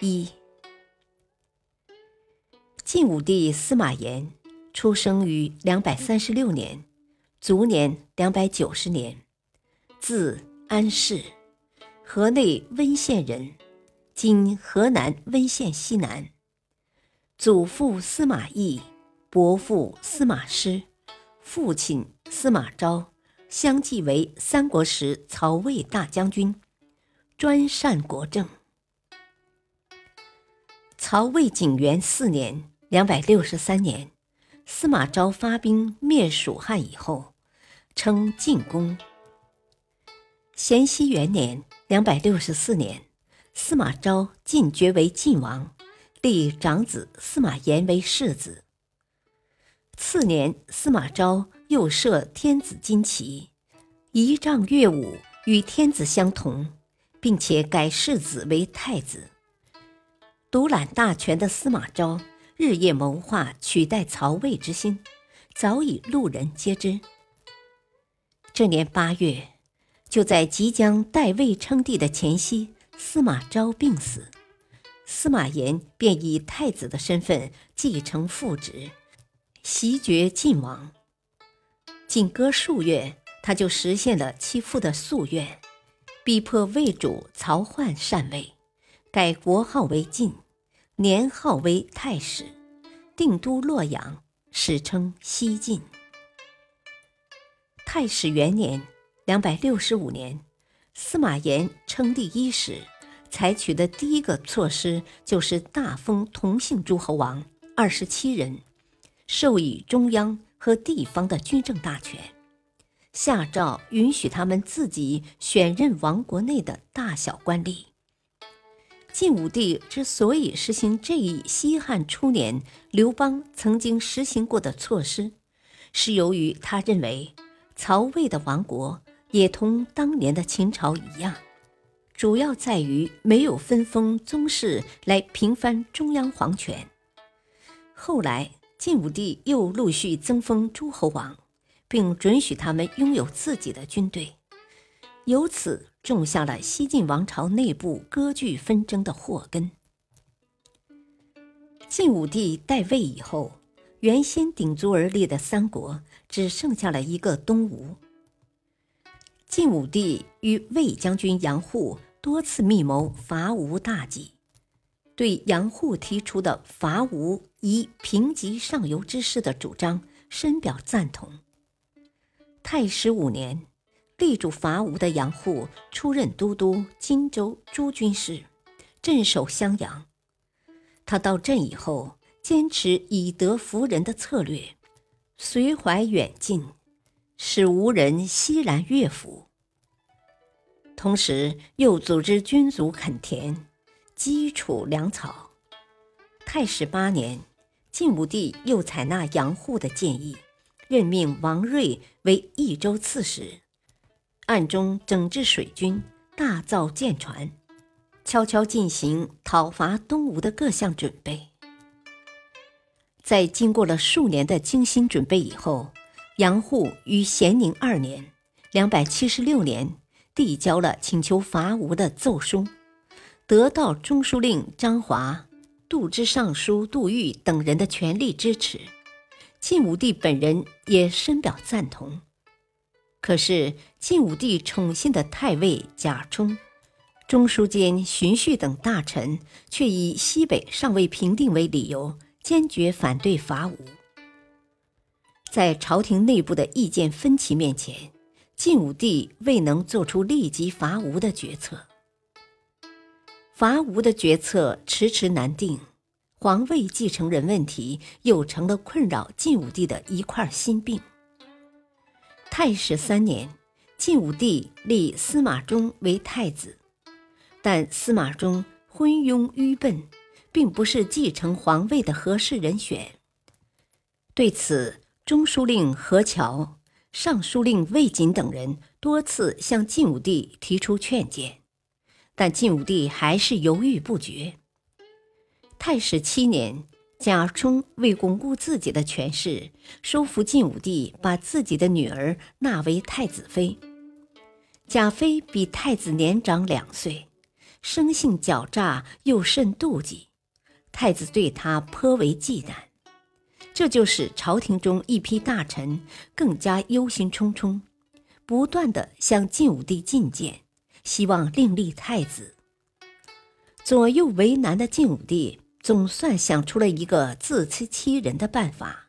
一，晋武帝司马炎出生于两百三十六年，卒年两百九十年，字安世，河内温县人，今河南温县西南。祖父司马懿，伯父司马师，父亲司马昭，相继为三国时曹魏大将军，专擅国政。曹魏景元四年（两百六十三年），司马昭发兵灭蜀汉以后，称晋公。咸熙元年（两百六十四年），司马昭晋爵为晋王，立长子司马炎为世子。次年，司马昭又设天子金旗，仪仗乐舞与天子相同，并且改世子为太子。独揽大权的司马昭日夜谋划取代曹魏之心，早已路人皆知。这年八月，就在即将代魏称帝的前夕，司马昭病死，司马炎便以太子的身份继承父职，袭爵晋王。仅隔数月，他就实现了其父的夙愿，逼迫魏主曹奂禅位，改国号为晋。年号为太史，定都洛阳，史称西晋。太史元年（两百六十五年），司马炎称帝伊始，采取的第一个措施就是大封同姓诸侯王二十七人，授予中央和地方的军政大权，下诏允许他们自己选任王国内的大小官吏。晋武帝之所以实行这一西汉初年刘邦曾经实行过的措施，是由于他认为曹魏的王国也同当年的秦朝一样，主要在于没有分封宗室来平翻中央皇权。后来晋武帝又陆续增封诸侯王，并准许他们拥有自己的军队，由此。种下了西晋王朝内部割据纷争的祸根。晋武帝代魏以后，原先鼎足而立的三国只剩下了一个东吴。晋武帝与魏将军杨户多次密谋伐吴大计，对杨户提出的伐吴以平级上游之势的主张深表赞同。太史五年。力主伐吴的杨户出任都督荆州诸军事，镇守襄阳。他到镇以后，坚持以德服人的策略，随怀远近，使吴人欣然悦服。同时，又组织军卒垦田，积储粮草。太史八年，晋武帝又采纳杨户的建议，任命王睿为益州刺史。暗中整治水军，大造舰船，悄悄进行讨伐东吴的各项准备。在经过了数年的精心准备以后，杨户于咸宁二年（两百七十六年）递交了请求伐吴的奏书，得到中书令张华、度支尚书杜预等人的全力支持。晋武帝本人也深表赞同。可是晋武帝宠信的太尉贾充、中书监荀勖等大臣却以西北尚未平定为理由，坚决反对伐吴。在朝廷内部的意见分歧面前，晋武帝未能做出立即伐吴的决策。伐吴的决策迟迟难定，皇位继承人问题又成了困扰晋武帝的一块心病。太史三年，晋武帝立司马衷为太子，但司马衷昏庸愚笨，并不是继承皇位的合适人选。对此，中书令何乔、尚书令魏瑾等人多次向晋武帝提出劝谏，但晋武帝还是犹豫不决。太史七年。贾充为巩固自己的权势，说服晋武帝把自己的女儿纳为太子妃。贾妃比太子年长两岁，生性狡诈又甚妒忌，太子对她颇为忌惮，这就使朝廷中一批大臣更加忧心忡忡，不断的向晋武帝进谏，希望另立太子。左右为难的晋武帝。总算想出了一个自欺欺人的办法，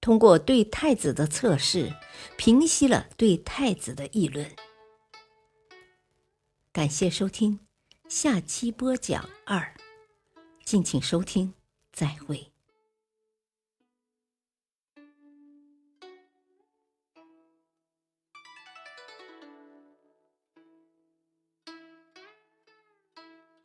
通过对太子的测试，平息了对太子的议论。感谢收听，下期播讲二，敬请收听，再会。